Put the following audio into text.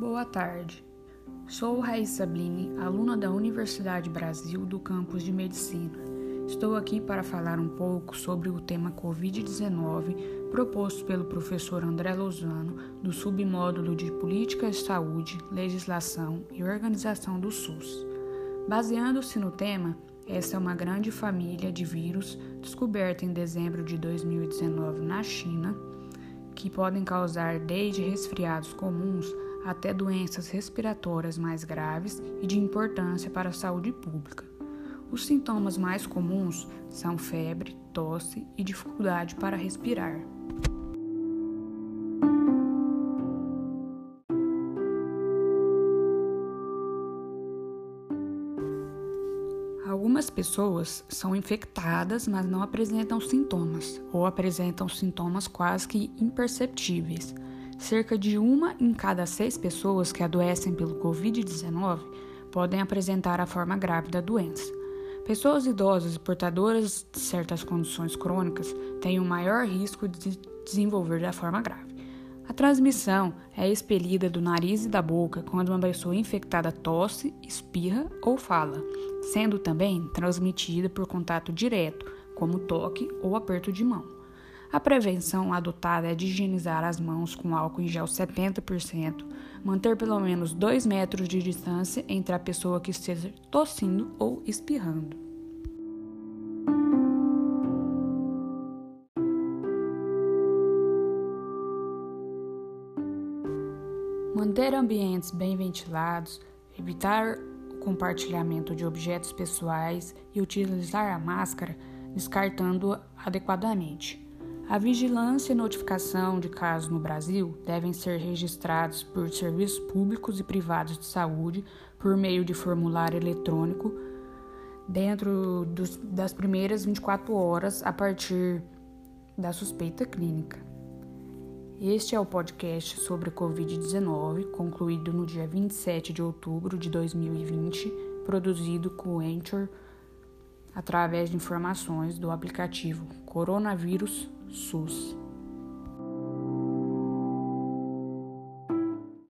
Boa tarde. Sou Raíssa Blini, aluna da Universidade Brasil do campus de Medicina. Estou aqui para falar um pouco sobre o tema Covid-19 proposto pelo professor André Lozano do submódulo de Política de Saúde, Legislação e Organização do SUS. Baseando-se no tema, essa é uma grande família de vírus descoberta em dezembro de 2019 na China, que podem causar desde resfriados comuns até doenças respiratórias mais graves e de importância para a saúde pública. Os sintomas mais comuns são febre, tosse e dificuldade para respirar. Algumas pessoas são infectadas, mas não apresentam sintomas, ou apresentam sintomas quase que imperceptíveis. Cerca de uma em cada seis pessoas que adoecem pelo Covid-19 podem apresentar a forma grave da doença. Pessoas idosas e portadoras de certas condições crônicas têm o um maior risco de desenvolver da forma grave. A transmissão é expelida do nariz e da boca quando uma pessoa infectada tosse, espirra ou fala, sendo também transmitida por contato direto, como toque ou aperto de mão. A prevenção adotada é de higienizar as mãos com álcool em gel 70%, manter pelo menos 2 metros de distância entre a pessoa que esteja tossindo ou espirrando. Manter ambientes bem ventilados, evitar o compartilhamento de objetos pessoais e utilizar a máscara descartando adequadamente. A vigilância e notificação de casos no Brasil devem ser registrados por serviços públicos e privados de saúde por meio de formulário eletrônico dentro dos, das primeiras 24 horas a partir da suspeita clínica. Este é o podcast sobre Covid-19, concluído no dia 27 de outubro de 2020, produzido com o Anchor através de informações do aplicativo Coronavírus SUS.